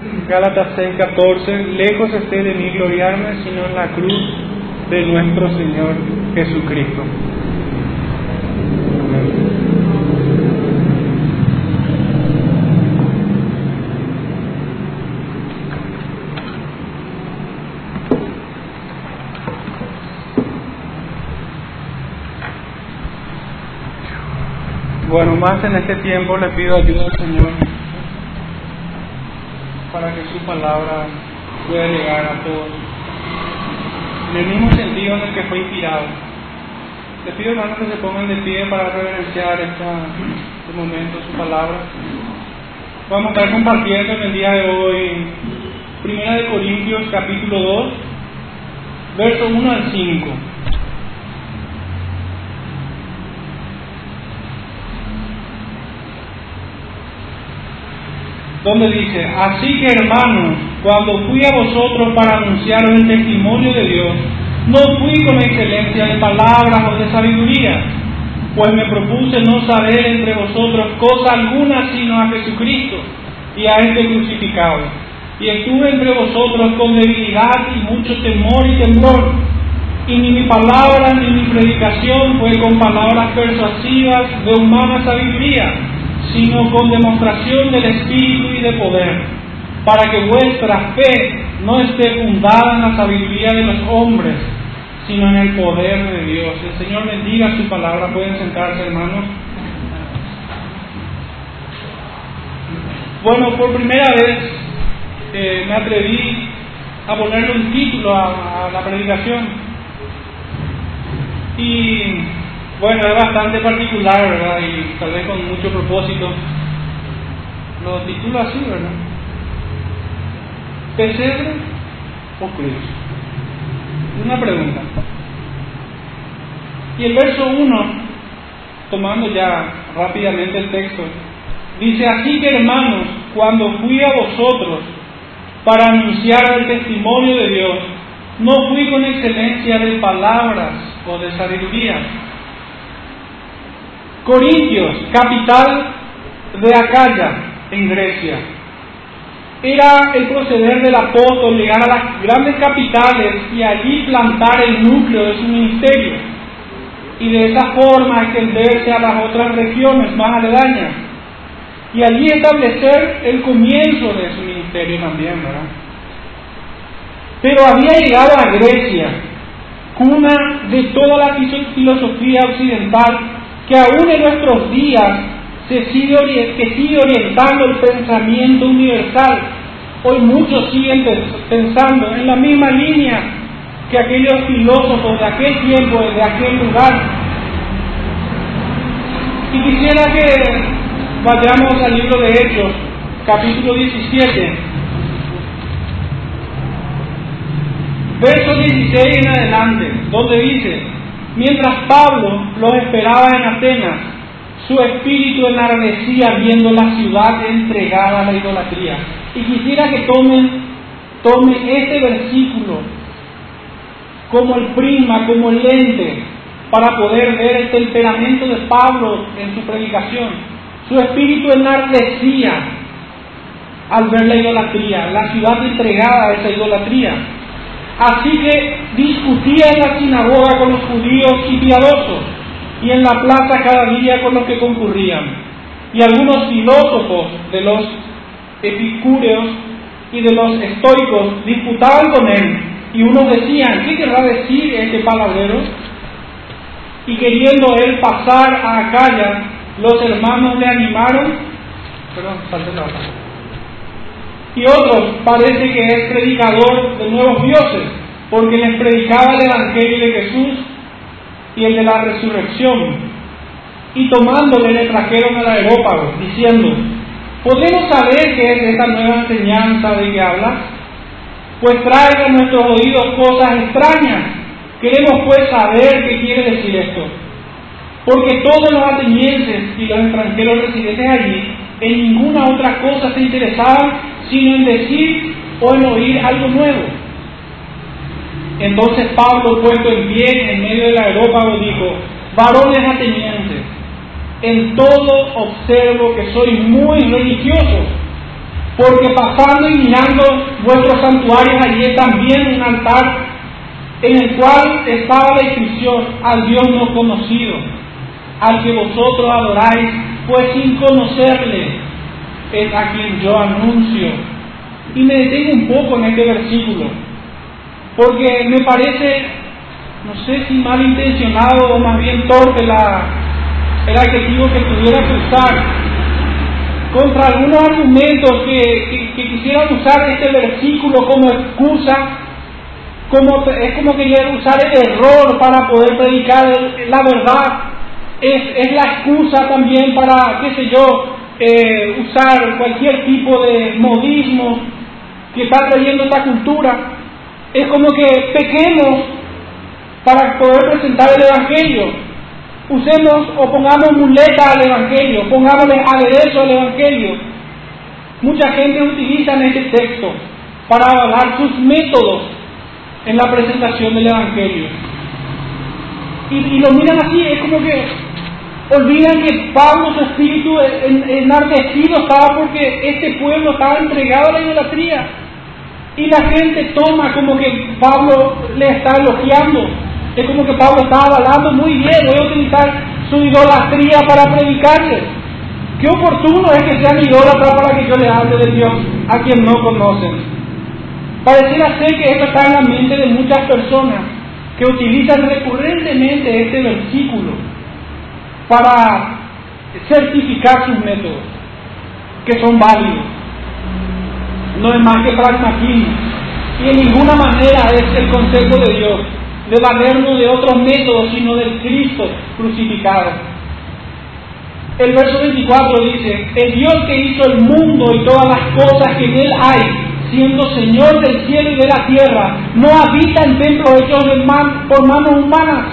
Gálatas 6:14, lejos esté de mí gloriarme, sino en la cruz de nuestro Señor Jesucristo. Bueno, más en este tiempo le pido ayuda al Señor para que su palabra pueda llegar a todos. En el mismo sentido en el que fue inspirado. Le pido hermanos que se pongan de pie para reverenciar esta, este momento, su palabra. Vamos a estar compartiendo en el día de hoy Primera de Corintios capítulo 2, verso 1 al 5. Donde dice, así que hermanos, cuando fui a vosotros para anunciaros el testimonio de Dios, no fui con excelencia de palabras o de sabiduría, pues me propuse no saber entre vosotros cosa alguna sino a Jesucristo y a este crucificado. Y estuve entre vosotros con debilidad y mucho temor y temblor. Y ni mi palabra ni mi predicación fue con palabras persuasivas de humana sabiduría sino con demostración del Espíritu y de poder, para que vuestra fe no esté fundada en la sabiduría de los hombres, sino en el poder de Dios. El Señor bendiga su palabra. Pueden sentarse, hermanos. Bueno, por primera vez eh, me atreví a ponerle un título a, a la predicación. Y bueno, es bastante particular, ¿verdad? Y tal vez con mucho propósito. Lo titula así, ¿verdad? ¿Pesebre o cruz? Una pregunta. Y el verso 1, tomando ya rápidamente el texto, dice, así que hermanos, cuando fui a vosotros para anunciar el testimonio de Dios, no fui con excelencia de palabras o de sabiduría Corintios, capital de Acaya, en Grecia. Era el proceder del apóstol llegar a las grandes capitales y allí plantar el núcleo de su ministerio y de esa forma extenderse a las otras regiones más aledañas y allí establecer el comienzo de su ministerio también, ¿verdad? Pero había llegado a Grecia, cuna de toda la filosofía occidental que aún en nuestros días se sigue, orientando el pensamiento universal. Hoy muchos siguen pensando en la misma línea que aquellos filósofos de aquel tiempo, de aquel lugar. Y quisiera que vayamos al libro de Hechos, capítulo 17, verso 16 en adelante, donde dice, Mientras Pablo los esperaba en Atenas, su espíritu enardecía viendo la ciudad entregada a la idolatría. Y quisiera que tomen, tomen este versículo como el prisma, como el lente, para poder ver el temperamento de Pablo en su predicación. Su espíritu enardecía al ver la idolatría, la ciudad entregada a esa idolatría. Así que discutía en la sinagoga con los judíos y piadosos, y en la plaza cada día con los que concurrían. Y algunos filósofos de los epicúreos y de los estoicos disputaban con él, y unos decían, ¿qué querrá decir este palabrero? Y queriendo él pasar a Acaya, los hermanos le animaron, perdón, y otros parece que es predicador de nuevos dioses, porque les predicaba el Evangelio de Jesús y el de la resurrección. Y tomándole le trajeron al aerópago, diciendo, ¿podemos saber qué es esta nueva enseñanza de que habla? Pues trae a nuestros oídos cosas extrañas. Queremos pues saber qué quiere decir esto. Porque todos los atenienses y los extranjeros residentes allí en ninguna otra cosa se interesaban sino en decir o en oír algo nuevo. Entonces Pablo, puesto en pie en medio del aerópago, dijo, varones atenienses, en todo observo que soy muy religioso porque pasando y mirando vuestros santuarios allí también un altar en el cual estaba la inscripción al Dios no conocido, al que vosotros adoráis, pues sin conocerle es a quien yo anuncio. Y me detengo un poco en este versículo, porque me parece, no sé si malintencionado o más bien torpe la, el adjetivo que tuviera que usar, contra algunos argumentos que, que, quisieran usar este versículo como excusa, como, es como querer usar el error para poder predicar la verdad, es, es la excusa también para, qué sé yo, eh, usar cualquier tipo de modismo que está trayendo esta cultura. Es como que pequemos para poder presentar el Evangelio usemos o pongamos muleta al Evangelio, pongámosle aderezo al Evangelio. Mucha gente utiliza este texto para avalar sus métodos en la presentación del Evangelio. Y, lo miran así, es como que olvidan que Pablo, su espíritu enardecido estaba porque este pueblo estaba entregado a la idolatría. Y la gente toma como que Pablo le está elogiando es como que Pablo estaba avalando muy bien, voy a utilizar su idolatría para predicarles. Qué oportuno es que sean idólatras para que yo le hable de Dios a quien no conocen. Pareciera ser que esto está en la mente de muchas personas que utilizan recurrentemente este versículo para certificar sus métodos, que son válidos. No es más que pragmatismo. Y en ninguna manera es el consejo de Dios de valernos de otros métodos, sino del Cristo crucificado. El verso 24 dice, el Dios que hizo el mundo y todas las cosas que en él hay, siendo Señor del cielo y de la tierra, no habita en templos hechos por manos humanas.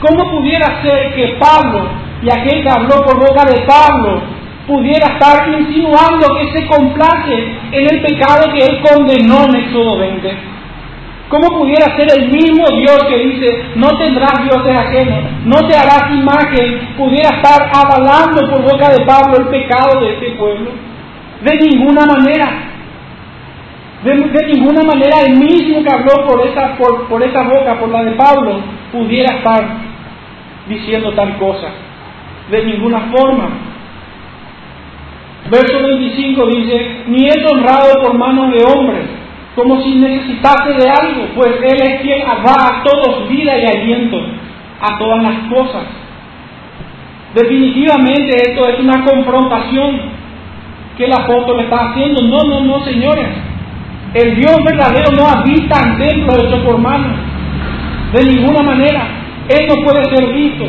¿Cómo pudiera ser que Pablo, y aquel que habló por boca de Pablo, pudiera estar insinuando que se complace en el pecado que él condenó en Éxodo 20? ¿Cómo pudiera ser el mismo Dios que dice, no tendrás dioses ajenos, no te harás imagen, pudiera estar avalando por boca de Pablo el pecado de este pueblo? De ninguna manera. De, ninguna manera el mismo que habló por esa, por, por esa boca, por la de Pablo, pudiera estar diciendo tal cosa. De ninguna forma. Verso 25 dice, ni es honrado por manos de hombres como si necesitase de algo, pues Él es quien da a todos vida y aliento, a todas las cosas. Definitivamente esto es una confrontación que el apóstol está haciendo. No, no, no, señores. El Dios verdadero no habita en templos hechos por manos. De ninguna manera. Él no puede ser visto.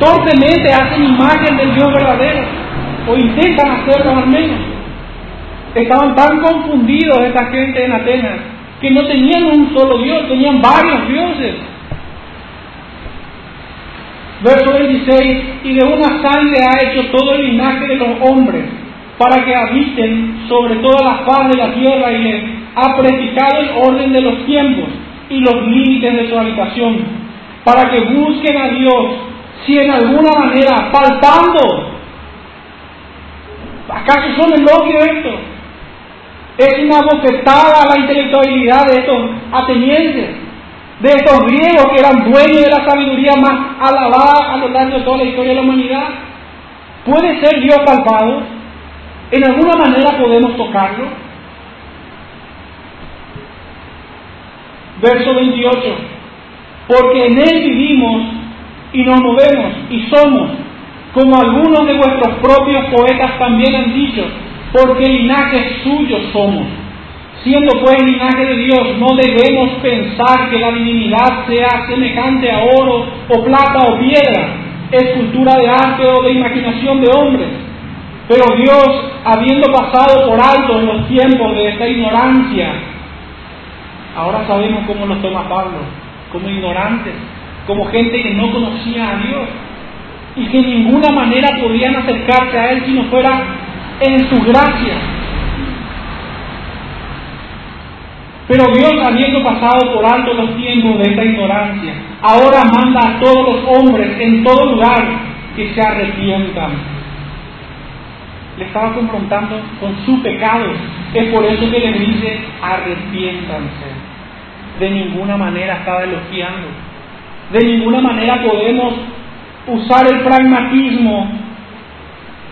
Torpemente hacen imagen del Dios verdadero. O intentan hacerlo al menos. Estaban tan confundidos esta gente en Atenas que no tenían un solo Dios, tenían varios dioses. Verso 26, y de una sangre ha hecho todo el linaje de los hombres, para que habiten sobre toda la faz de la tierra y les ha prefijado el orden de los tiempos y los límites de su habitación, para que busquen a Dios si en alguna manera, faltando, ¿acaso son elogio esto? es una bofetada a la intelectualidad de estos atenienses, de estos griegos que eran dueños de la sabiduría más alabada a lo largo de toda la historia de la humanidad. ¿Puede ser Dios palpado? ¿En alguna manera podemos tocarlo? Verso 28. Porque en Él vivimos y nos movemos y somos, como algunos de vuestros propios poetas también han dicho, porque linaje suyo somos. Siendo pues linaje de Dios, no debemos pensar que la divinidad sea semejante a oro o plata o piedra, escultura de arte o de imaginación de hombres. Pero Dios, habiendo pasado por alto en los tiempos de esta ignorancia, ahora sabemos cómo nos toma Pablo, como ignorantes, como gente que no conocía a Dios y que de ninguna manera podían acercarse a Él si no fuera en su gracia. Pero Dios, habiendo pasado por alto los tiempos de esta ignorancia, ahora manda a todos los hombres en todo lugar que se arrepientan. le estaba confrontando con su pecado. Es por eso que le dice, arrepiéntanse. De ninguna manera estaba elogiando. De ninguna manera podemos usar el pragmatismo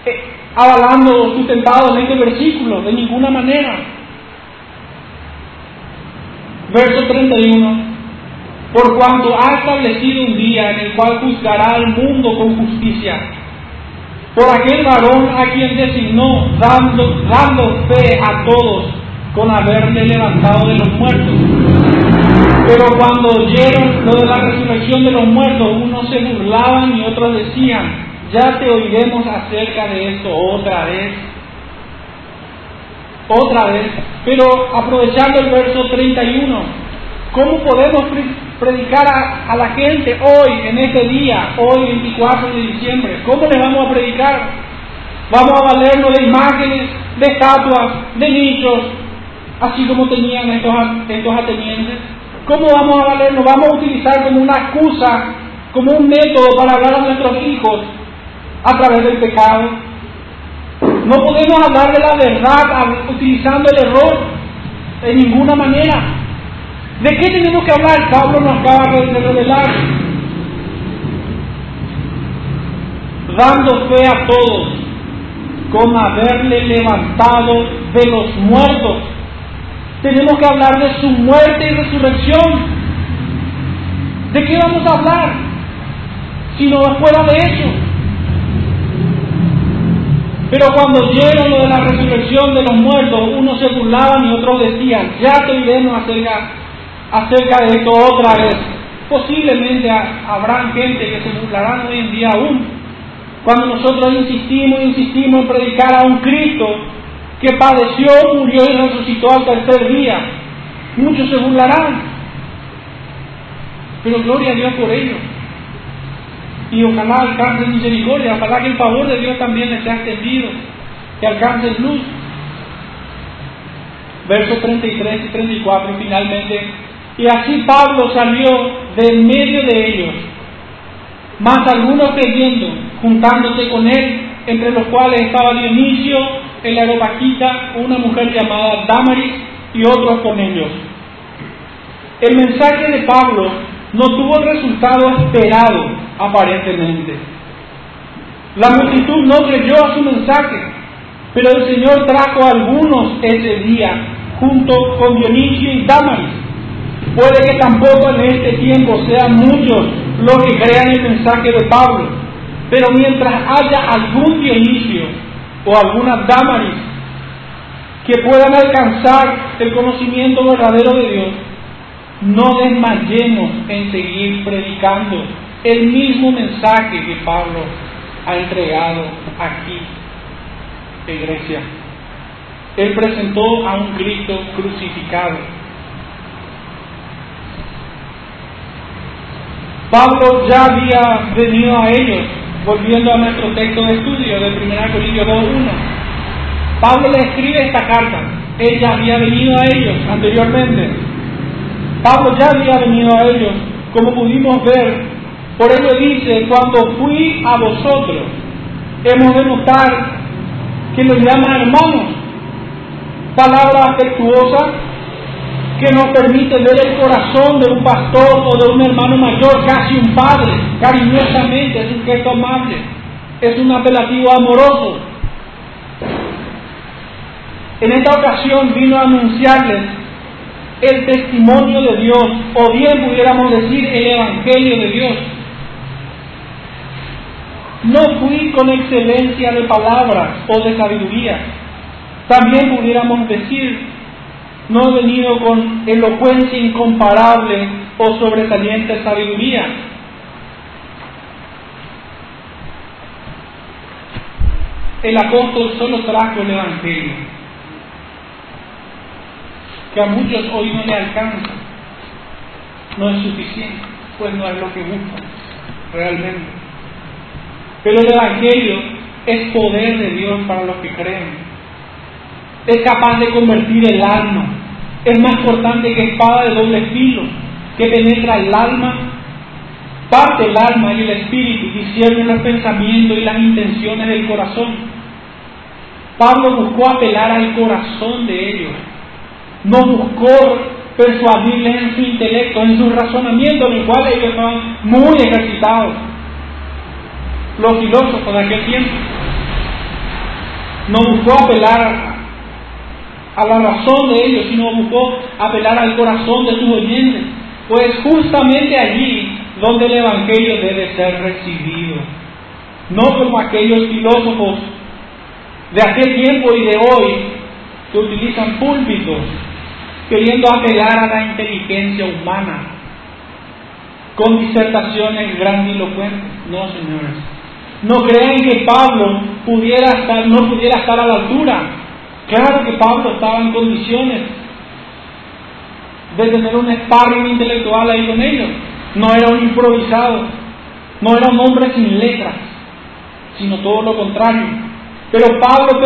eh, avalando o sustentado en este versículo. De ninguna manera. Verso 31 por cuanto ha establecido un día en el cual juzgará al mundo con justicia, por aquel varón a quien designó, dando, dando fe a todos con haberle levantado de los muertos. Pero cuando oyeron lo de la resurrección de los muertos, unos se burlaban y otros decían, ya te oiremos acerca de esto otra vez. Otra vez. Pero aprovechando el verso 31, ¿cómo podemos predicar a, la gente hoy, en este día, hoy 24 de diciembre? ¿Cómo le vamos a predicar? Vamos a valernos de imágenes, de estatuas, de nichos, así como tenían estos, estos atenienses. ¿Cómo vamos a valernos? Vamos a utilizar como una excusa, como un método para hablar a nuestros hijos a través del pecado. No podemos hablar de la verdad utilizando el error de ninguna manera. ¿De qué tenemos que hablar? Pablo nos acaba de revelar. Dando fe a todos, con haberle levantado de los muertos. Tenemos que hablar de su muerte y resurrección. ¿De qué vamos a hablar? Si no fuera de eso. Pero cuando llegó lo de la resurrección de los muertos, unos se burlaban y otros decían, ya te iremos acerca acerca de esto otra vez. Posiblemente habrá gente que se burlarán hoy en día aún, cuando nosotros insistimos, insistimos en predicar a un Cristo que padeció, murió y resucitó al tercer día. Muchos se burlarán, pero gloria a Dios por ello. Y ojalá alcance misericordia, ojalá que el favor de Dios también les sea extendido, que alcance luz. Versos 33 y 34 finalmente y así Pablo salió de en medio de ellos, más algunos creyendo, juntándose con él, entre los cuales estaba Dionisio, el aeropaquita, una mujer llamada Damaris y otros con ellos. El mensaje de Pablo no tuvo el resultado esperado, aparentemente. La multitud no creyó a su mensaje, pero el Señor trajo a algunos ese día, junto con Dionisio y Damaris Puede que tampoco en este tiempo sean muchos los que crean el mensaje de Pablo, pero mientras haya algún Dionisio o alguna Damaris que puedan alcanzar el conocimiento verdadero de Dios, no desmayemos en seguir predicando el mismo mensaje que Pablo ha entregado aquí, iglesia. Él presentó a un Cristo crucificado Pablo ya había venido a ellos, volviendo a nuestro texto de estudio de 1 Corintios 2.1. Pablo le escribe esta carta, él ya había venido a ellos anteriormente. Pablo ya había venido a ellos, como pudimos ver. Por ello dice, cuando fui a vosotros, hemos de notar que los llaman hermanos. Palabra afectuosa que nos permite ver el corazón de un pastor o de un hermano mayor, casi un padre, cariñosamente, es un gesto amable, es un apelativo amoroso. En esta ocasión vino a anunciarles el testimonio de Dios, o bien pudiéramos decir el Evangelio de Dios. No fui con excelencia de palabras o de sabiduría. También pudiéramos decir no he venido con elocuencia incomparable o sobresaliente sabiduría. El apóstol solo trajo el Evangelio, que a muchos hoy no le alcanza, no es suficiente, pues no es lo que buscan realmente. Pero el Evangelio es poder de Dios para los que creen es capaz de convertir el alma. Es más cortante que espada de doble filo, que penetra el alma, parte el alma y el espíritu, discierne los pensamientos y las intenciones del corazón. Pablo buscó apelar al corazón de ellos, no buscó persuadirles en su intelecto, en su razonamiento, en el cual ellos estaban muy ejercitados. Los filósofos de aquel tiempo no buscó apelar a la razón de ellos, sino buscó apelar al corazón de sus oyentes. Pues justamente allí donde el Evangelio debe ser recibido. No como aquellos filósofos de aquel tiempo y de hoy que utilizan púlpitos queriendo apelar a la inteligencia humana con disertaciones grandilocuentes. No, señores. No crean que Pablo pudiera estar, no pudiera estar a la altura. Claro que Pablo estaba en condiciones de tener un sparring intelectual ahí con ellos. No era un improvisado, no era un hombre sin letras, sino todo lo contrario. Pero Pablo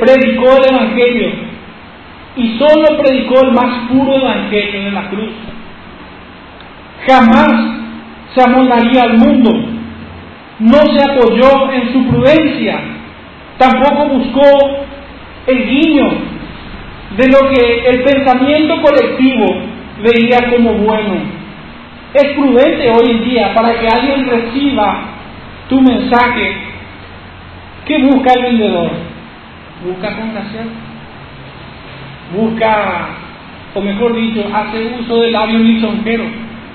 predicó el Evangelio y solo predicó el más puro Evangelio de la cruz. Jamás se amoldaría al mundo, no se apoyó en su prudencia, tampoco buscó el guiño de lo que el pensamiento colectivo veía como bueno. Es prudente hoy en día para que alguien reciba tu mensaje. ¿Qué busca el vendedor? Busca congraciar. Busca, o mejor dicho, hace uso del labio lisonjero.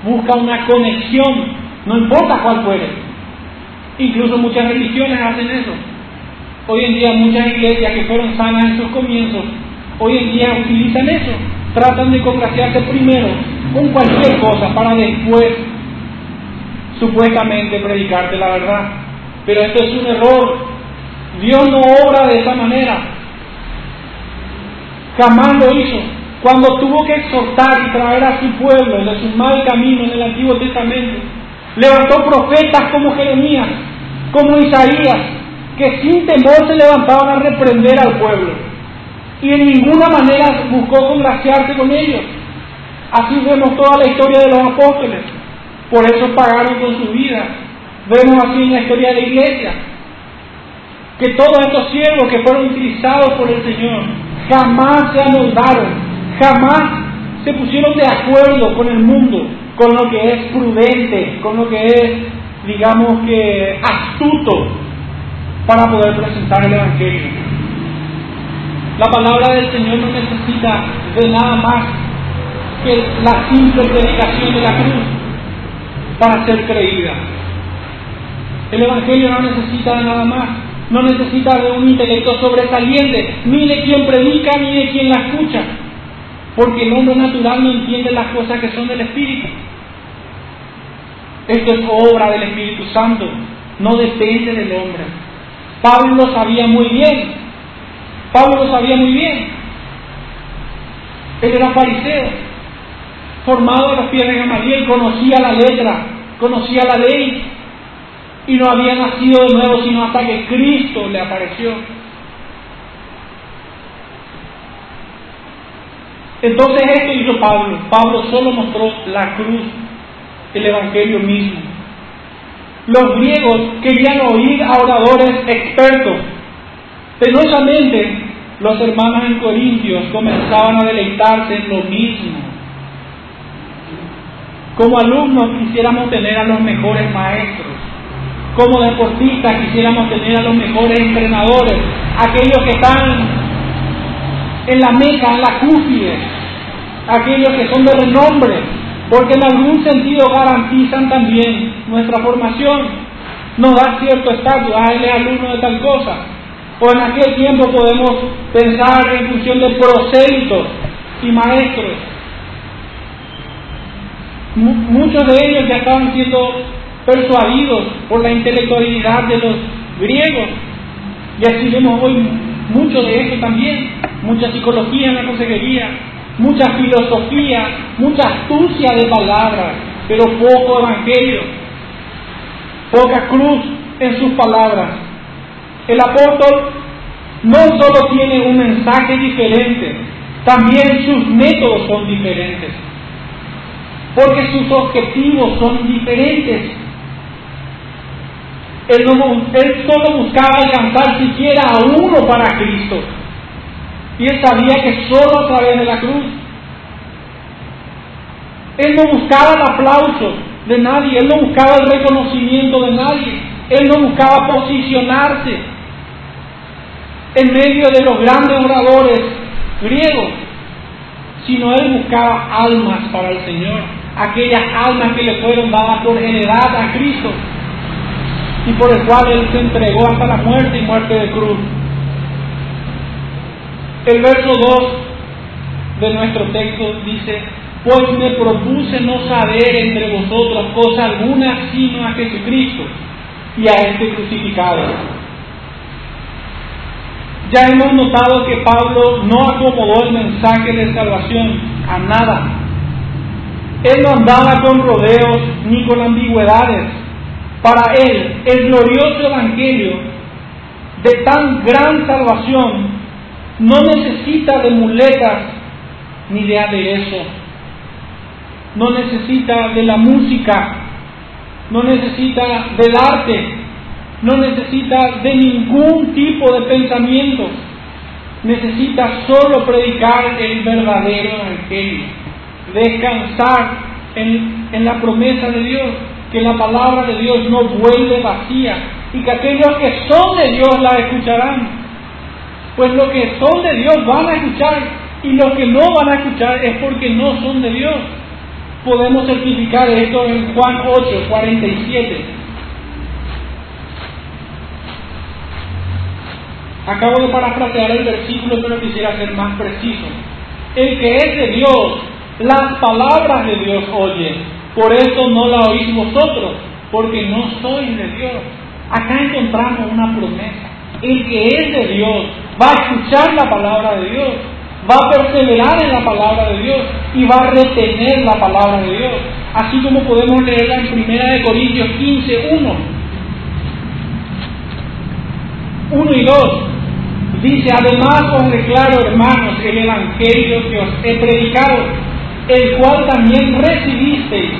Busca una conexión, no importa cuál fuere. Incluso muchas religiones hacen eso. Hoy en día muchas iglesias que fueron sanas en sus comienzos, hoy en día utilizan eso. Tratan de congraciarse primero con cualquier cosa para después supuestamente predicarte la verdad. Pero esto es un error. Dios no obra de esa manera. Jamás lo hizo. Cuando tuvo que exhortar y traer a su pueblo de su mal camino en el Antiguo Testamento, levantó profetas como Jeremías, como Isaías, que sin temor se levantaban a reprender al pueblo. Y en ninguna manera buscó congraciarse con ellos. Así vemos toda la historia de los apóstoles. Por eso pagaron con su vida. Vemos así en la historia de la iglesia. Que todos estos siervos que fueron utilizados por el Señor jamás se amoldaron, jamás se pusieron de acuerdo con el mundo, con lo que es prudente, con lo que es, digamos que, astuto para poder presentar el Evangelio. La palabra del Señor no necesita de nada más que la simple predicación de la cruz para ser creída. El Evangelio no necesita de nada más, no necesita de un intelecto sobresaliente, ni de quien predica ni de quien la escucha, porque el hombre natural no entiende las cosas que son del Espíritu. Esto es obra del Espíritu Santo, no depende del hombre. Pablo lo sabía muy bien, Pablo lo sabía muy bien. Él era fariseo, formado a los pies de Gamaliel, conocía la letra, conocía la ley y no había nacido de nuevo sino hasta que Cristo le apareció. Entonces esto hizo Pablo. Pablo solo mostró la cruz, el Evangelio mismo. Los griegos querían oír a oradores expertos. Penosamente, los hermanos en Corintios comenzaban a deleitarse en lo mismo. Como alumnos quisiéramos tener a los mejores maestros. Como deportistas quisiéramos tener a los mejores entrenadores. Aquellos que están en la meca, en la cúspide. Aquellos que son de renombre. Porque en algún sentido garantizan también nuestra formación. Nos da cierto estatus. Ah, él es alumno de tal cosa. O en aquel tiempo podemos pensar en función de prosélitos y maestros muchos de ellos ya estaban siendo persuadidos por la intelectualidad de los griegos. Y así vemos hoy mucho de eso también, mucha psicología en la consejería, mucha filosofía, mucha astucia de palabras, pero poco evangelio, poca cruz en sus palabras. El apóstol no solo tiene un mensaje diferente, también sus métodos son diferentes porque sus objetivos son diferentes. Él, solo buscaba alcanzar siquiera a uno para Cristo. Y él sabía que solo a través de la cruz. Él no buscaba el aplauso de nadie, él no buscaba el reconocimiento de nadie, él no buscaba posicionarse en medio de los grandes oradores griegos, sino él buscaba almas para el Señor, aquellas almas que le fueron dadas por heredad a Cristo y por el cual él se entregó hasta la muerte y muerte de cruz. El verso 2 de nuestro texto dice, pues me propuse no saber entre vosotros cosa alguna sino a Jesucristo y a este crucificado. Ya hemos notado que Pablo no acomodó el mensaje de salvación a nada. Él no andaba con rodeos ni con ambigüedades. Para él, el glorioso evangelio de tan gran salvación no necesita de muletas ni de aderezo. No necesita de la música, no necesita del arte, no necesita de ningún tipo de pensamiento, necesita solo predicar el verdadero evangelio, descansar en, en, la promesa de Dios, que la palabra de Dios no vuelve vacía y que aquellos que son de Dios la escucharán. Pues los que son de Dios van a escuchar y los que no van a escuchar es porque no son de Dios. Podemos certificar esto en Juan 8, 47. Acabo de parafrasear el versículo, pero quisiera ser más preciso. El que es de Dios, las palabras de Dios oye. Por eso no la oís vosotros, porque no sois de Dios. Acá encontramos una promesa. El que es de Dios va a escuchar la palabra de Dios, va a perseverar en la palabra de Dios y va a retener la palabra de Dios. Así como podemos leerla en 1 Corintios 15, 1. 1 y 2. Dice, además os declaro, hermanos, el Evangelio que os he predicado, el cual también recibisteis,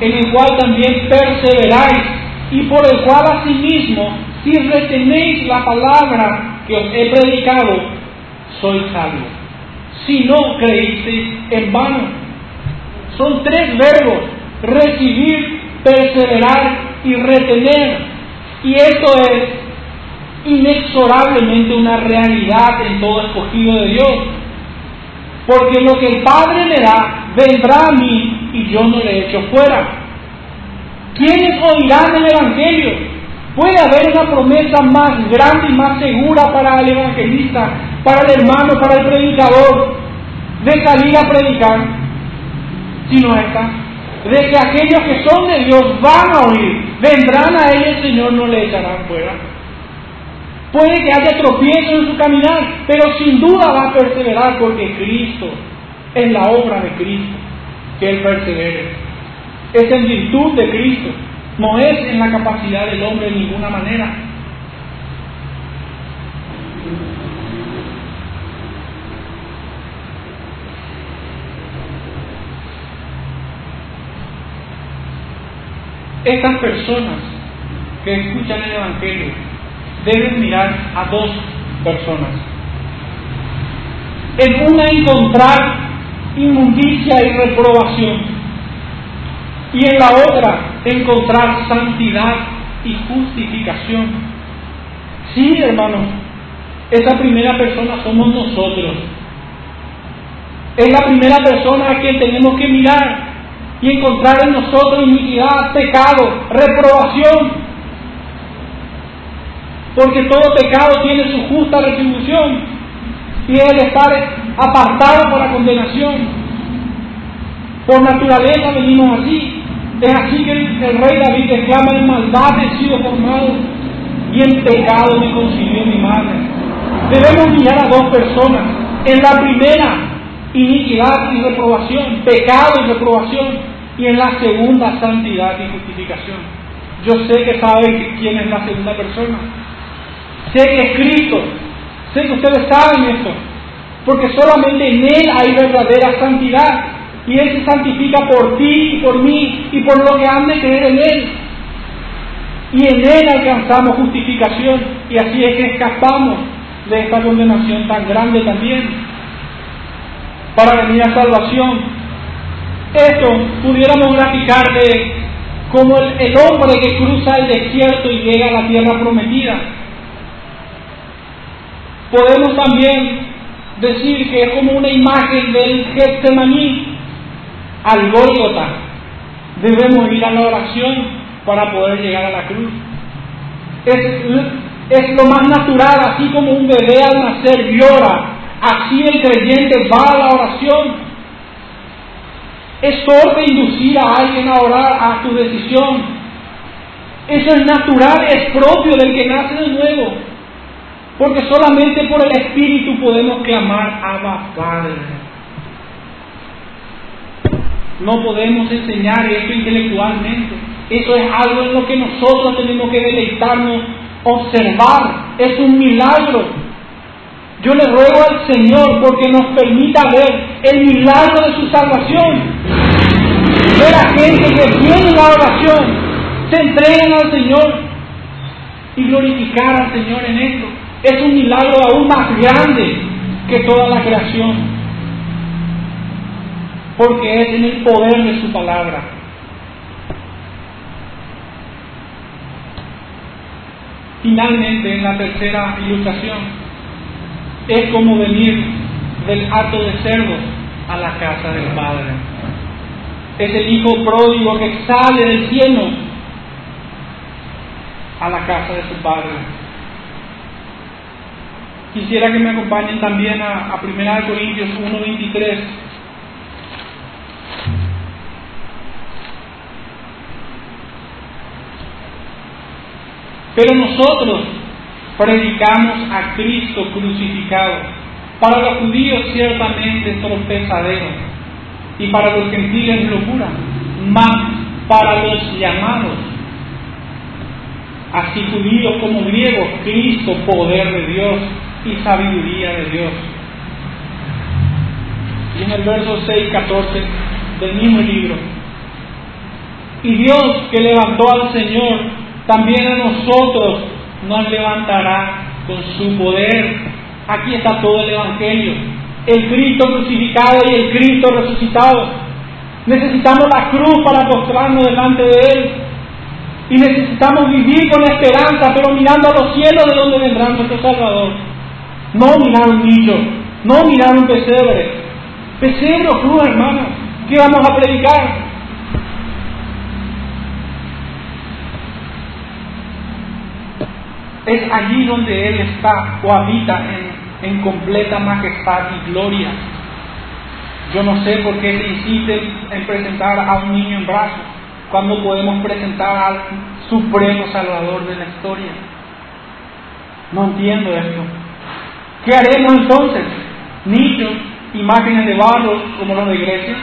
en el cual también perseveráis, y por el cual asimismo, si retenéis la palabra que os he predicado, sois salvos. Si no creísteis en vano. Son tres verbos, recibir, perseverar y retener. Y esto es inexorablemente una realidad en todo escogido de Dios. Porque lo que el Padre le da vendrá a mí y yo no le echo fuera. ¿Quiénes oirán el Evangelio? ¿Puede haber una promesa más grande y más segura para el evangelista, para el hermano, para el predicador, de salir a predicar? Sino esta, de que aquellos que son de Dios van a oír, vendrán a él y el Señor no le echarán fuera. Puede que haya tropiezo en su caminar, pero sin duda va a perseverar porque Cristo es la obra de Cristo que Él persevere. Es en virtud de Cristo, no es en la capacidad del hombre de ninguna manera. Estas personas que escuchan el Evangelio deben mirar a dos personas. En una encontrar inmundicia y reprobación. Y en la otra encontrar santidad y justificación. Sí, hermanos, esa primera persona somos nosotros. Es la primera persona a quien tenemos que mirar y encontrar en nosotros iniquidad, pecado, reprobación, porque todo pecado tiene su justa retribución y el estar apartado por la condenación. Por naturaleza venimos así. Es así que el, rey David exclama, en maldad he sido formado y en pecado me concibió mi madre. Debemos mirar a dos personas. En la primera, iniquidad y reprobación, pecado y reprobación. Y en la segunda, santidad y justificación. Yo sé que saben quién es la segunda persona. Sé que es Cristo. Sé que ustedes saben esto. Porque solamente en Él hay verdadera santidad. Y Él se santifica por ti y por mí y por lo que han de creer en Él. Y en Él alcanzamos justificación y así es que escapamos de esta condenación tan grande también para venir a salvación. Esto pudiéramos graficarle como el, el, hombre que cruza el desierto y llega a la tierra prometida. Podemos también decir que es como una imagen del Getsemaní al Gólgota. Debemos ir a la oración para poder llegar a la cruz. Es, es lo más natural, así como un bebé al nacer llora, así el creyente va a la oración. Es torpe inducir a alguien a orar a tu decisión. Eso es natural, es propio del que nace de nuevo. Porque solamente por el Espíritu podemos clamar Abba Padre. No podemos enseñar esto intelectualmente. Eso es algo en lo que nosotros tenemos que deleitarnos, observar. Es un milagro. Yo le ruego al Señor porque nos permita ver el milagro de su salvación. Ver a gente que viene la oración, se entregan al Señor y glorificar al Señor en esto es un milagro aún más grande que toda la creación, porque es en el poder de su palabra. Finalmente, en la tercera ilustración, es como venir del acto de cerdo a la casa del Padre. Es el hijo pródigo que sale del cielo a la casa de su Padre. Quisiera que me acompañen también a, a 1 Corintios 1.23. Pero nosotros predicamos a Cristo crucificado. Para los judíos ciertamente tropezadero y para los gentiles locura, más para los llamados, así judíos como griegos, Cristo, poder de Dios y sabiduría de Dios. Y en el verso 6, 14 del mismo libro. Y Dios que levantó al Señor, también a nosotros nos levantará con su poder. Aquí está todo el Evangelio. El Cristo crucificado y el Cristo resucitado. Necesitamos la cruz para postrarnos delante de Él. Y necesitamos vivir con esperanza, pero mirando a los cielos de donde vendrá nuestro Salvador. No mirar un nicho, no mirar un pesebre. Pesebre o cruz, hermano, ¿qué vamos a predicar? Es allí donde Él está o habita en, completa majestad y gloria. Yo no sé por qué se insiste en presentar a un niño en brazos cuando podemos presentar al supremo Salvador de la historia. No entiendo esto. ¿Qué haremos entonces? ¿Nichos, imágenes de barro como los de Grecia?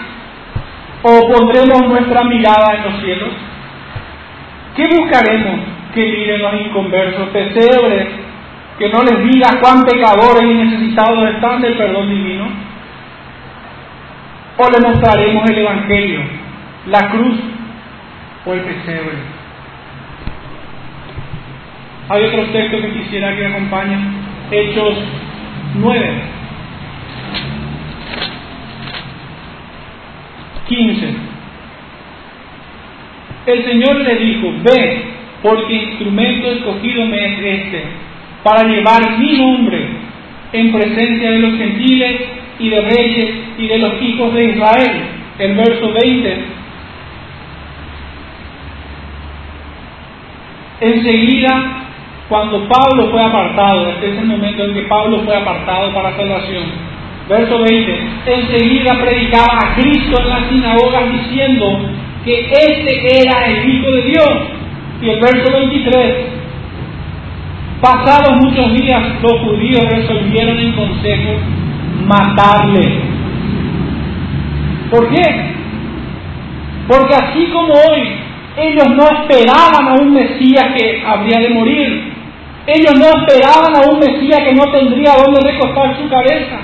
¿O pondremos nuestra mirada en los cielos? ¿Qué buscaremos? Que miren los inconversos, pesebres, que no les diga cuán pecadores y necesitados están del perdón divino. ¿O le mostraremos el Evangelio, la cruz o el pesebre? Hay otro texto que quisiera que acompañen. Hechos 9. 15. El Señor le dijo, ve, porque instrumento escogido me es este, para llevar mi nombre en presencia de los gentiles y de reyes y de los hijos de Israel. El verso 20. Enseguida cuando Pablo fue apartado, este es el momento en que Pablo fue apartado para salvación. Verso 20, enseguida predicaba a Cristo en las sinagogas diciendo que este era el Hijo de Dios. Y el verso 23, pasados muchos días los judíos resolvieron en consejo matarle. ¿Por qué? Porque así como hoy ellos no esperaban a un Mesías que habría de morir, ellos no esperaban a un Mesías que no tendría dónde recostar su cabeza.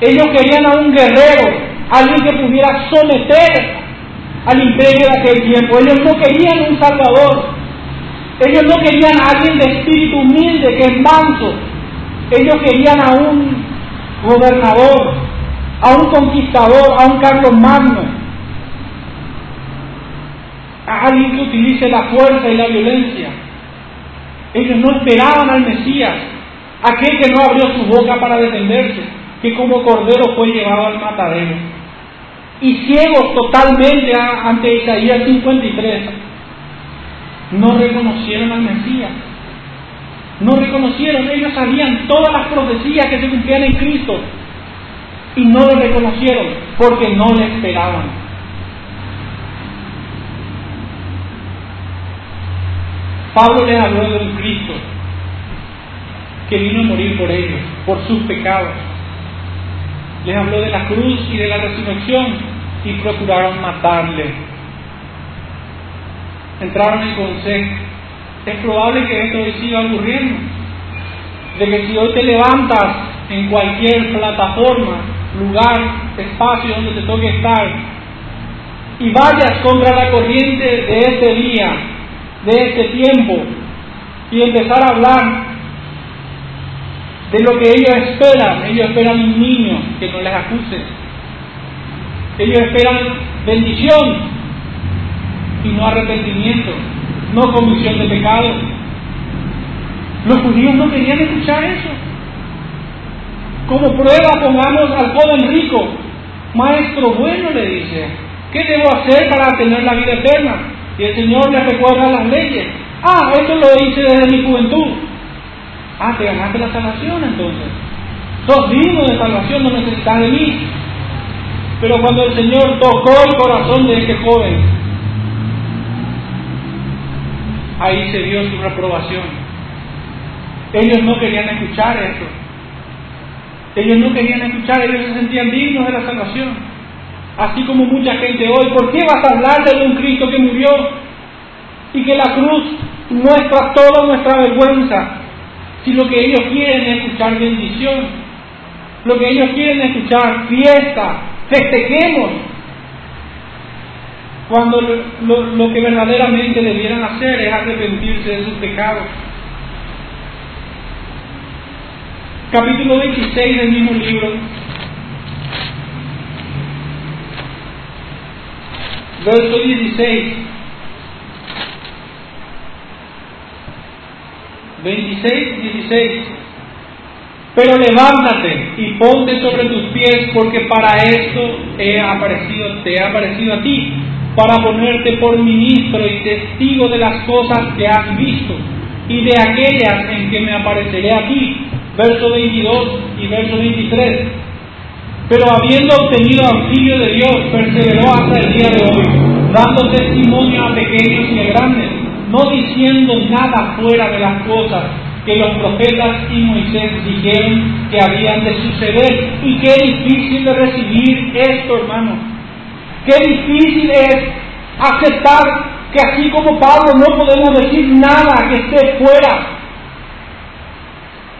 Ellos querían a un guerrero, alguien que pudiera someter al imperio de aquel tiempo. Ellos no querían un Salvador. Ellos no querían a alguien de espíritu humilde, que es manso. Ellos querían a un gobernador, a un conquistador, a un Carlos Magno, a alguien que utilice la fuerza y la violencia. Ellos no esperaban al Mesías, aquel que no abrió su boca para defenderse, que como cordero fue llevado al matadero. Y ciegos totalmente ante Isaías 53, no reconocieron al Mesías. No reconocieron, ellos sabían todas las profecías que se cumplían en Cristo y no lo reconocieron porque no le esperaban. Pablo les habló de un Cristo que vino a morir por ellos, por sus pecados. Les habló de la cruz y de la resurrección y procuraron matarle. Entraron en consejo. Es probable que esto siga ocurriendo. De que si hoy te levantas en cualquier plataforma, lugar, espacio donde te toque estar, y vayas contra la corriente de este día, de este tiempo, y empezar a hablar de lo que ellos esperan. Ellos esperan un niño que no les acuse. Ellos esperan bendición y no arrepentimiento, no comisión de pecado. Los judíos no querían escuchar eso. Como prueba pongamos al joven rico. Maestro bueno le dice, ¿qué debo hacer para tener la vida eterna? Y el Señor le recuerda las leyes. Ah, esto lo hice desde mi juventud. Ah, te ganaste la salvación entonces. Sos digno de salvación, no necesitas de mí. Pero cuando el Señor tocó el corazón de este joven, ahí se dio su reprobación. Ellos no querían escuchar eso. Ellos no querían escuchar, ellos se sentían dignos de la salvación. Así como mucha gente hoy, ¿por qué vas a hablar de un Cristo que murió y que la cruz muestra toda nuestra vergüenza? Si lo que ellos quieren es escuchar bendición, lo que ellos quieren es escuchar fiesta, festejemos, cuando lo, que verdaderamente debieran hacer es arrepentirse de sus pecados. Capítulo 26 del mismo libro. Verso 16. 26, 16. Pero levántate y ponte sobre tus pies, porque para esto he aparecido, te he aparecido a ti, para ponerte por ministro y testigo de las cosas que has visto y de aquellas en que me apareceré a ti. Verso 22 y verso 23. Pero habiendo obtenido auxilio de Dios, perseveró hasta el día de hoy, dando testimonio a pequeños y a grandes no diciendo nada fuera de las cosas que los profetas y Moisés dijeron que habían de suceder. Y qué difícil de recibir esto, hermano. Qué difícil es aceptar que así como Pablo no podemos decir nada que esté fuera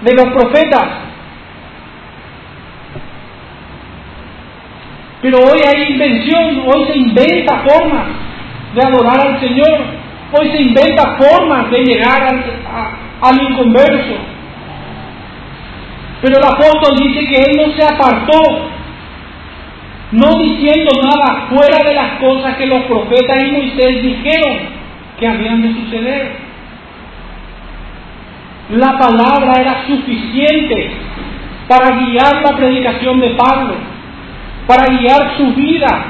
de los profetas. Pero hoy hay invención, hoy se inventa formas de adorar al Señor. Hoy se inventa formas de llegar al, al inconverso. Pero el apóstol dice que él no se apartó, no diciendo nada fuera de las cosas que los profetas y Moisés dijeron que habían de suceder. La palabra era suficiente para guiar la predicación de Pablo, para guiar su vida,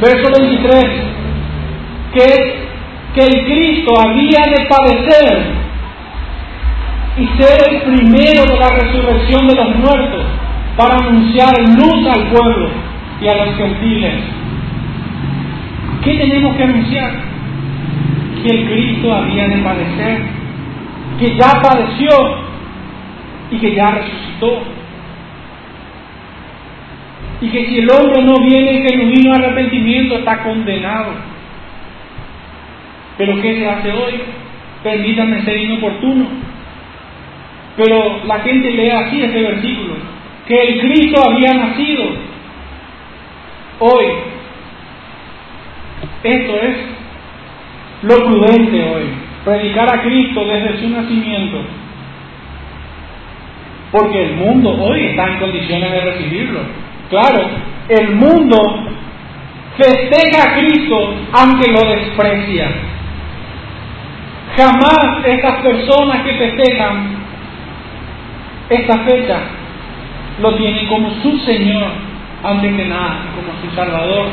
verso 23, que, que el Cristo había de padecer y ser el primero de la resurrección de los muertos para anunciar luz al pueblo y a los gentiles. ¿Qué tenemos que anunciar? Que el Cristo había de padecer, que ya padeció y que ya resucitó y que si el hombre no viene en genuino arrepentimiento está condenado. Pero ¿qué se hace hoy? Permítanme ser inoportuno. Pero la gente lee así este versículo, que el Cristo había nacido. Hoy, esto es lo prudente hoy, predicar a Cristo desde su nacimiento, porque el mundo hoy está en condiciones de recibirlo. Claro, el mundo festeja a Cristo aunque lo desprecia. Jamás estas personas que festejan esta fecha lo tienen como su Señor, antes que nada, como su Salvador,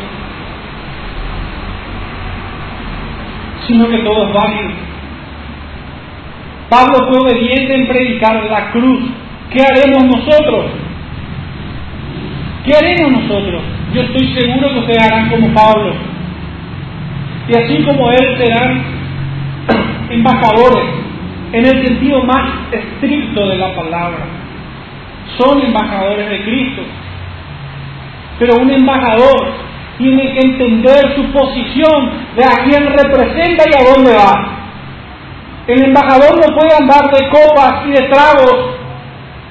sino que todo es válido. Pablo fue obediente en predicar la cruz. ¿Qué haremos nosotros? ¿Qué haremos nosotros? Yo estoy seguro que ustedes harán como Pablo. Y así como él serán embajadores en el sentido más estricto de la palabra. Son embajadores de Cristo. Pero un embajador tiene que entender su posición de a quién representa y a dónde va. El embajador no puede andar de copas y de tragos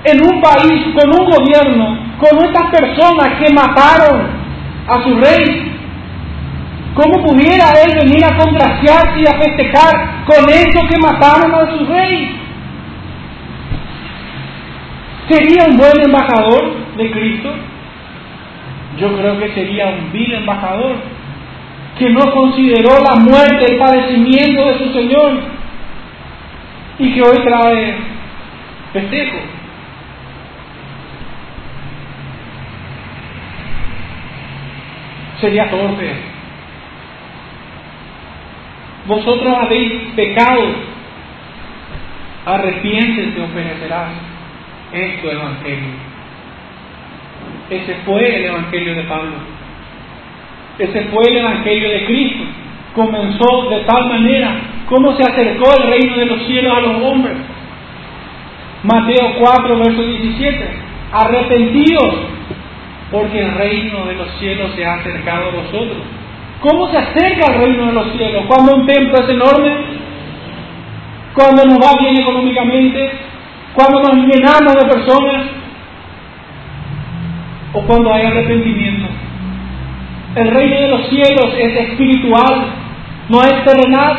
en un país con un gobierno, con estas personas que mataron a su rey. ¿Cómo pudiera él venir a congraciarse y a festejar con eso que mataron a su rey? ¿Sería un buen embajador de Cristo? Yo creo que sería un vil embajador que no consideró la muerte, el padecimiento de su Señor y que hoy trae festejo. Sería torpe. Vosotros habéis pecado, arrepiéntete o perecerás. Es Evangelio. Ese fue el Evangelio de Pablo. Ese fue el Evangelio de Cristo. Comenzó de tal manera como se acercó el reino de los cielos a los hombres. Mateo 4, verso 17. Arrepentidos, porque el reino de los cielos se ha acercado a vosotros. ¿Cómo se acerca el reino de los cielos? Cuando un templo es enorme, cuando nos va bien económicamente, cuando nos llenamos de personas, o cuando hay arrepentimiento. El reino de los cielos es espiritual, no es terrenal.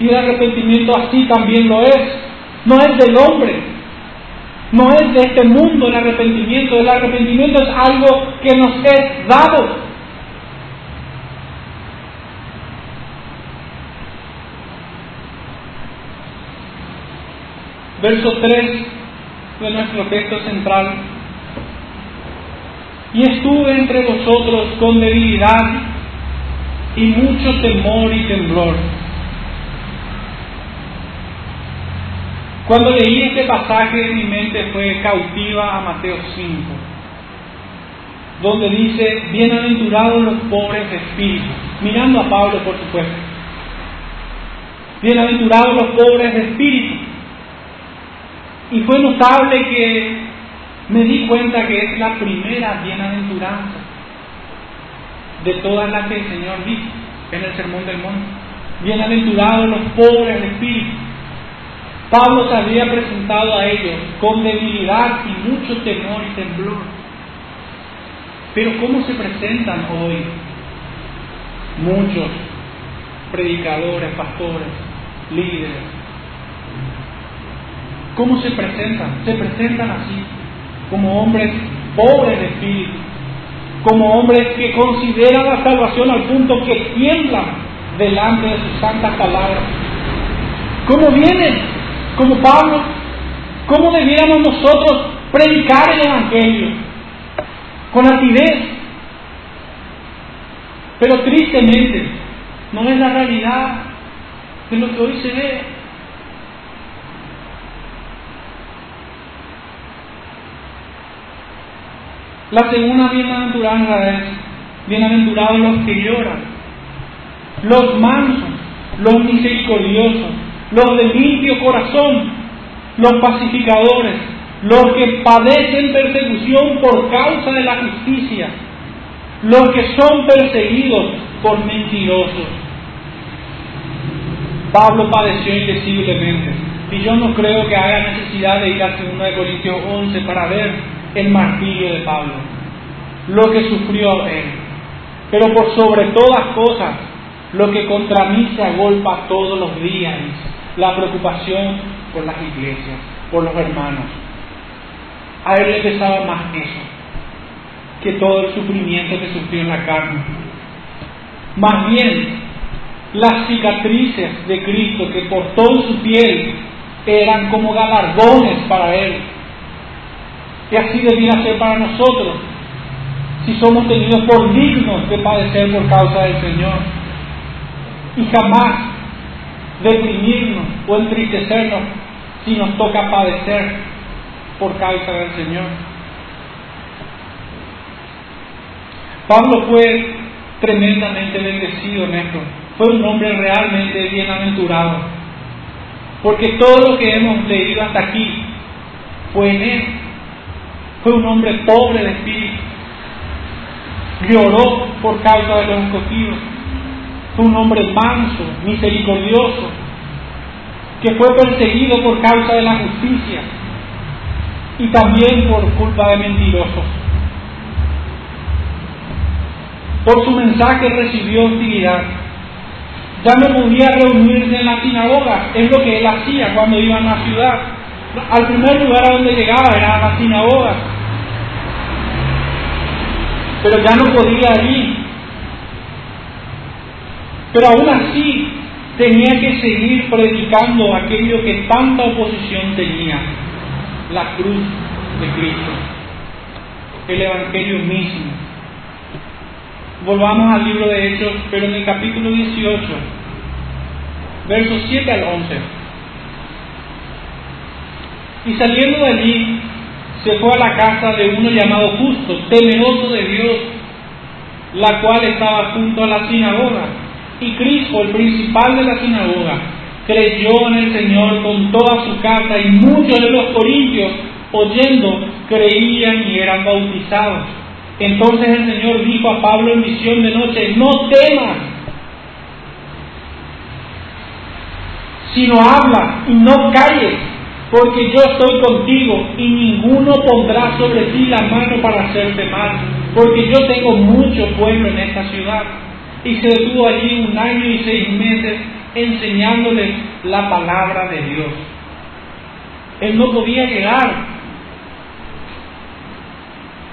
Y el arrepentimiento así también lo es. No es del hombre, no es de este mundo el arrepentimiento. El arrepentimiento es algo que nos es dado. Verso 3 de nuestro texto central. Y estuve entre vosotros con debilidad y mucho temor y temblor. Cuando leí este pasaje mi mente fue cautiva a Mateo 5, donde dice, bienaventurados los pobres de espíritu, mirando a Pablo por supuesto, bienaventurados los pobres de espíritu, y fue notable que me di cuenta que es la primera bienaventuranza de todas las que el Señor dijo en el Sermón del Monte. Bienaventurados los pobres de espíritu. Pablo se había presentado a ellos con debilidad y mucho temor y temblor. Pero ¿cómo se presentan hoy muchos predicadores, pastores, líderes, ¿Cómo se presentan? Se presentan así, como hombres pobres de espíritu, como hombres que consideran la salvación al punto que tiemblan delante de sus santas palabras. ¿Cómo vienen? Como Pablo. ¿Cómo debiéramos nosotros predicar el Evangelio? Con altivez. Pero tristemente, no es la realidad de lo que hoy se ve. La segunda bienaventuranza es, bienaventurados los que lloran, los mansos, los misericordiosos, los de limpio corazón, los pacificadores, los que padecen persecución por causa de la justicia, los que son perseguidos por mentirosos. Pablo padeció indeciblemente y yo no creo que haya necesidad de ir a 2 Corintios 11 para ver el martirio de Pablo, lo que sufrió él. Pero por sobre todas cosas, Lo que contra mí se agolpa todos los días, la preocupación por las iglesias, por los hermanos. A él le pesaba más eso que todo el sufrimiento que sufrió en la carne. Más bien, las cicatrices de Cristo que portó en su piel eran como galardones para Él. Y así debía ser para nosotros, si somos tenidos por dignos de padecer por causa del Señor. Y jamás deprimirnos o entristecernos si nos toca padecer por causa del Señor. Pablo fue tremendamente bendecido en esto. Fue un hombre realmente bienaventurado. Porque todo lo que hemos leído hasta aquí fue en él. Fue un hombre pobre de espíritu. Lloró por causa de los escogidos. Fue un hombre manso, misericordioso, que fue perseguido por causa de la justicia y también por culpa de mentirosos. Por su mensaje recibió hostilidad. Ya no podía reunirse en la sinagoga, es lo que él hacía cuando iba a la ciudad. Al primer lugar a donde llegaba era a la sinagoga. Pero ya no podía allí. Pero aún así tenía que seguir predicando aquello que tanta oposición tenía, la cruz de Cristo, el Evangelio mismo. Volvamos al libro de Hechos, pero en el capítulo 18, versos 7 al 11. Y saliendo de allí, se fue a la casa de uno llamado Justo, temeroso de Dios, la cual estaba junto a la sinagoga. Y Cristo, el principal de la sinagoga, creyó en el Señor con toda su casa y muchos de los corintios, oyendo, creían y eran bautizados. Entonces el Señor dijo a Pablo en visión de noche, no temas, sino habla y no calles, porque yo estoy contigo y ninguno pondrá sobre ti la mano para hacerte mal, porque yo tengo mucho pueblo en esta ciudad. Y se detuvo allí un año y seis meses enseñándoles la palabra de Dios. Él no podía llegar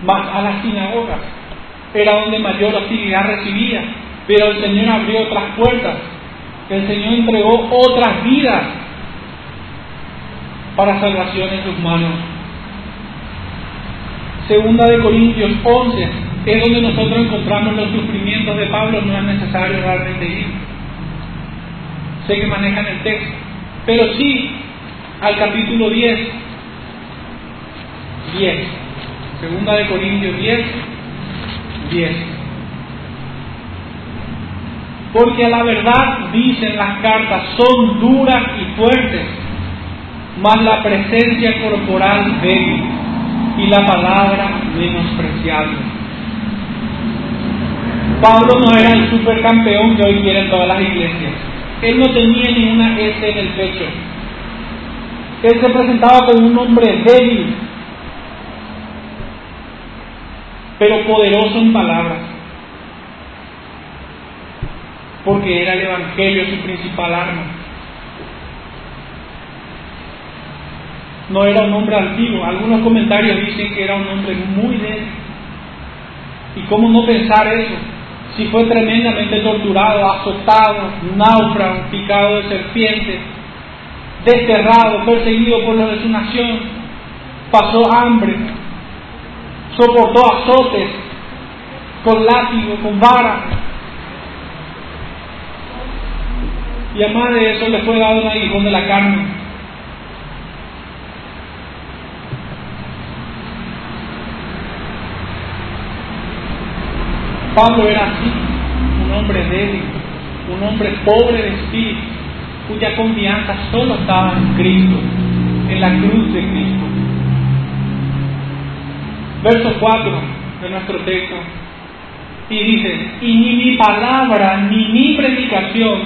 más a las sinagogas. Era donde mayor hostilidad recibía. Pero el Señor abrió otras puertas. El Señor entregó otras vidas para salvación en sus manos. Segunda de Corintios 11 es donde nosotros encontramos los sufrimientos de Pablo, no es necesario realmente ir. Sé que manejan el texto, pero sí al capítulo 10, 10. Segunda de Corintios 10, 10. Porque a la verdad, dicen las cartas, son duras y fuertes, mas la presencia corporal débil y la palabra menospreciable. Pablo no era el supercampeón que hoy quieren todas las iglesias. Él no tenía ni una S en el pecho. Él se presentaba como un hombre débil, pero poderoso en palabras, porque era el Evangelio su principal arma. No era un hombre antiguo, algunos comentarios dicen que era un hombre muy débil. ¿Y cómo no pensar eso? Si fue tremendamente torturado, azotado, náufrago, picado de serpiente, desterrado, perseguido por los de su nación, pasó hambre, soportó azotes con látigo, con vara. Y además de eso le fue dado un aguijón de la carne. Pablo era así, un hombre débil, un hombre pobre de espíritu, cuya confianza solo estaba en Cristo, en la cruz de Cristo verso 4 de nuestro texto. Y dice, y ni mi palabra ni mi predicación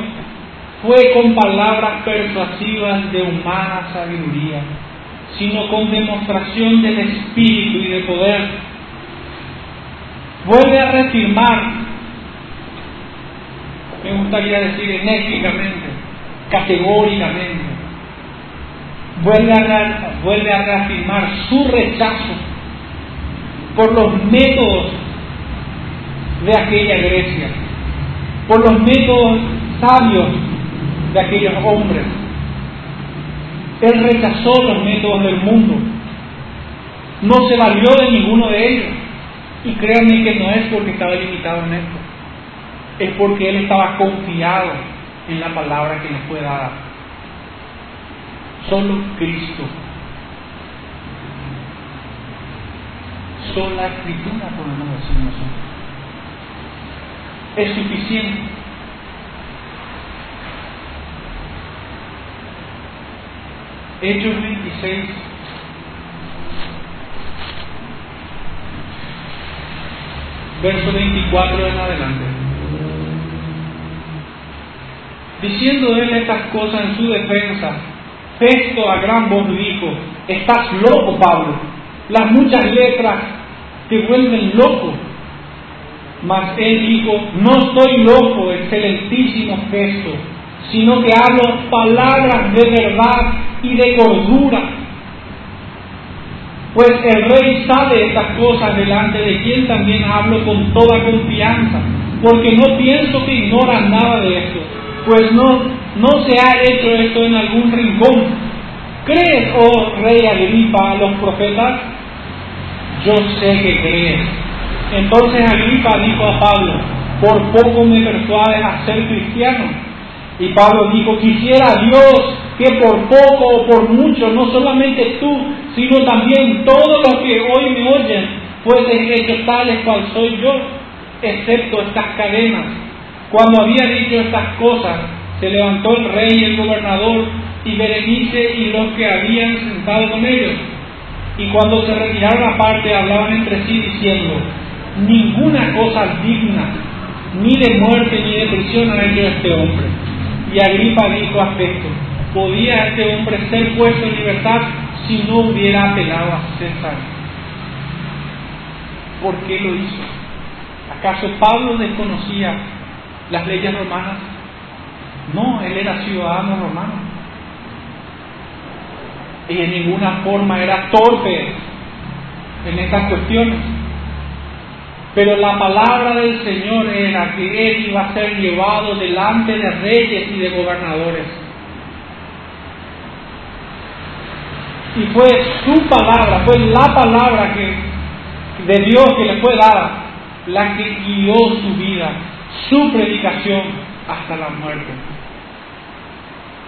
fue con palabras persuasivas de humana sabiduría, sino con demostración del Espíritu y de poder. Vuelve a reafirmar, me gustaría decir enérgicamente, categóricamente, vuelve a, vuelve a reafirmar su rechazo por los métodos de aquella Grecia, por los métodos sabios de aquellos hombres. Él rechazó los métodos del mundo, no se valió de ninguno de ellos. Y créanme que no es porque estaba limitado en esto, es porque él estaba confiado en la palabra que le fue dada. Solo Cristo. Solo la escritura podemos decir nosotros. Es suficiente. Hechos 26 verso 24 en adelante. Diciendo él estas cosas en su defensa, Festo a gran voz dijo, estás loco Pablo, las muchas letras te vuelven loco. Mas él dijo, no estoy loco, excelentísimo Festo, sino que hablo palabras de verdad y de cordura pues el rey sabe estas cosas delante de quien también hablo con toda confianza, porque no pienso que ignoran nada de esto, pues no, no se ha hecho esto en algún rincón. ¿Crees, oh rey Agripa, a los profetas? Yo sé que crees. Entonces Agripa dijo a Pablo, por poco me persuades a ser cristiano. Y Pablo dijo, quisiera Dios que por poco o por mucho, no solamente tú, sino también todos los que hoy me oyen, pueden hecho tales cual soy yo, excepto estas cadenas. Cuando había dicho estas cosas, se levantó el rey y el gobernador y Berenice y los que habían sentado con ellos. Y cuando se retiraron aparte, hablaban entre sí diciendo, ninguna cosa digna, ni de muerte ni de prisión ha hecho este hombre. Y Agripa dijo a Festo, ¿podía este hombre ser puesto en libertad si no hubiera apelado a César? ¿Por qué lo hizo? ¿Acaso Pablo desconocía las leyes romanas? No, él era ciudadano romano. Y en ninguna forma era torpe en estas cuestiones. Pero la palabra del Señor era que él iba a ser llevado delante de reyes y de gobernadores. Y fue su palabra, fue la palabra que, de Dios que le fue dada, la que guió su vida, su predicación hasta la muerte.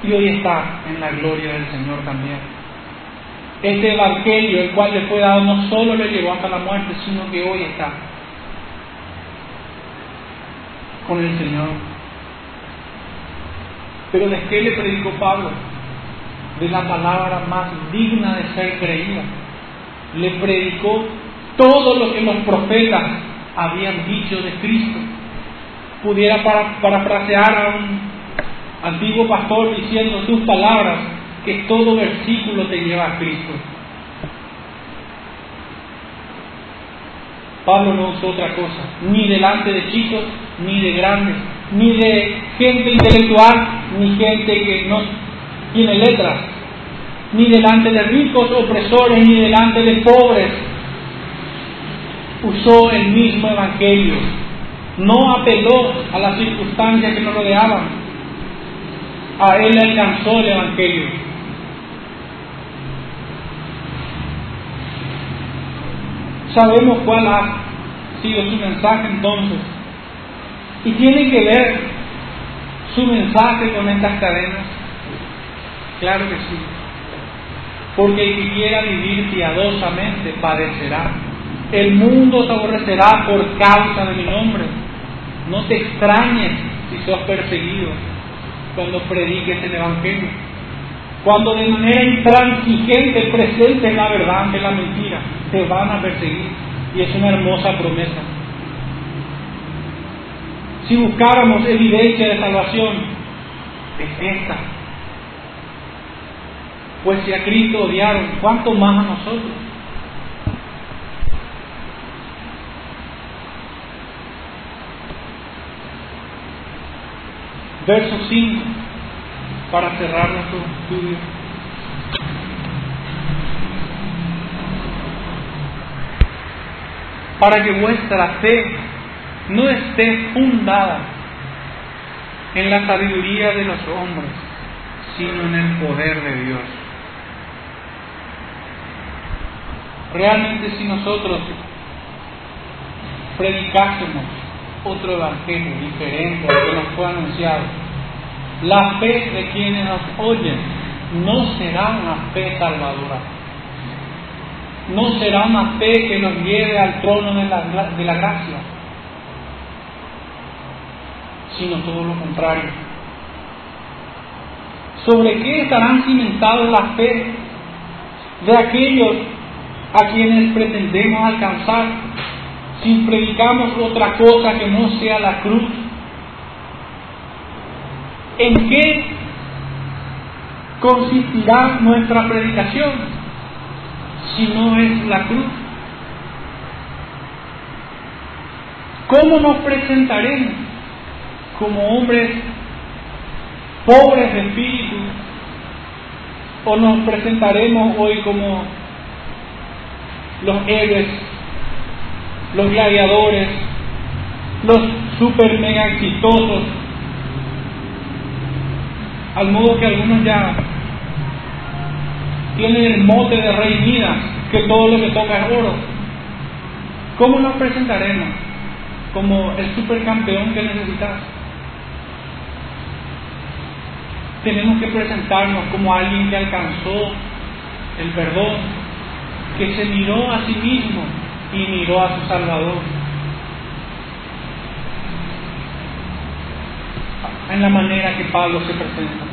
Y hoy está en la gloria del Señor también. Este evangelio, el cual le fue dado, no solo le llevó hasta la muerte, sino que hoy está con el Señor. Pero ¿de qué le predicó Pablo? De la palabra más digna de ser creída. Le predicó todo lo que los profetas habían dicho de Cristo. Pudiera parafrasear a un antiguo pastor diciendo tus palabras, que todo versículo te lleva a Cristo. Pablo no usó otra cosa, ni delante de chicos, ni de grandes, ni de gente intelectual, ni gente que no tiene letras, ni delante de ricos opresores, ni delante de pobres. Usó el mismo evangelio. No apeló a las circunstancias que nos rodeaban. A él alcanzó el evangelio. Sabemos cuál ha sido su mensaje entonces. Y tiene que ver su mensaje con estas cadenas. Claro que sí. Porque el que quiera vivir piadosamente padecerá. El mundo se aborrecerá por causa de mi nombre. No te extrañes si sos perseguido cuando prediques el Evangelio. Cuando de manera intransigente presentes la verdad ante la mentira, te van a perseguir. Y es una hermosa promesa. Si buscáramos evidencia de salvación, es esta, pues si a Cristo odiaron, ¿cuánto más a nosotros? Verso 5, para cerrar nuestro estudio. Para que vuestra fe no esté fundada en la sabiduría de los hombres, sino en el poder de Dios. Realmente si nosotros predicásemos otro evangelio diferente al que nos fue anunciado, la fe de quienes nos oyen no será una fe salvadora. No será una fe que nos lleve al trono de la, de la gracia, sino todo lo contrario. ¿Sobre qué estarán cimentados la fe de aquellos a quienes pretendemos alcanzar si predicamos otra cosa que no sea la cruz? ¿En qué consistirá nuestra predicación si no es la cruz? ¿Cómo nos presentaremos como hombres pobres de espíritu? ¿O nos presentaremos hoy como los héroes, los gladiadores, los super mega exitosos, al modo que algunos ya tienen el mote de rey Midas, que todo lo que toca es oro. ¿Cómo nos presentaremos? Como el supercampeón que necesitas. Tenemos que presentarnos como alguien que alcanzó el perdón, que se miró a sí mismo y miró a su Salvador. En la manera que Pablo se presenta.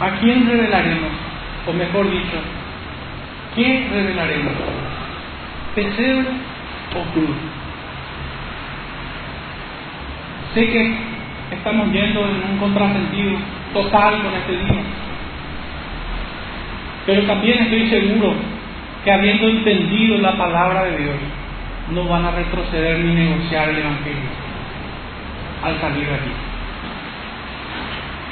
¿A quién revelaremos? O mejor dicho, ¿qué revelaremos? ¿Pesebre o cruz? Sé que estamos yendo en un contrasentido total con este día. Pero también estoy seguro que habiendo entendido la palabra de Dios, no van a retroceder ni negociar el Evangelio al salir de aquí.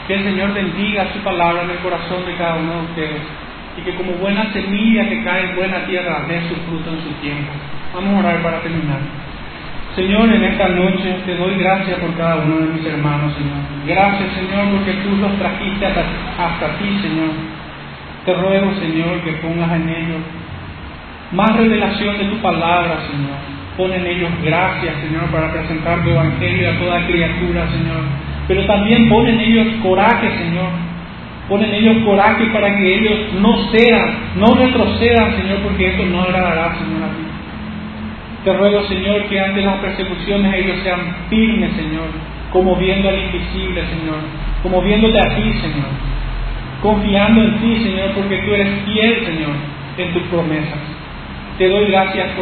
Que el Señor bendiga su palabra en el corazón de cada uno de ustedes y que como buena semilla que cae en buena tierra dé su fruto en su tiempo. Vamos a orar para terminar. Señor, en esta noche te doy gracias por cada uno de mis hermanos, Señor. Gracias, Señor, porque tú los trajiste hasta, hasta ti, Señor. Te ruego, Señor, que pongas en ellos más revelación de tu palabra, Señor. Pon en ellos gracias, Señor, para presentar tu evangelio a toda criatura, Señor. Pero también pon en ellos coraje, Señor. Pon en ellos coraje para que ellos no sean, no retrocedan, Señor, porque esto no agradará, Señor, a ti. Te ruego, Señor, que ante las persecuciones ellos sean firmes, Señor, como viendo al invisible, Señor, como viéndote a ti, Señor, confiando en ti, Señor, porque tú eres fiel, Señor, en tus promesas. Te doy gracias por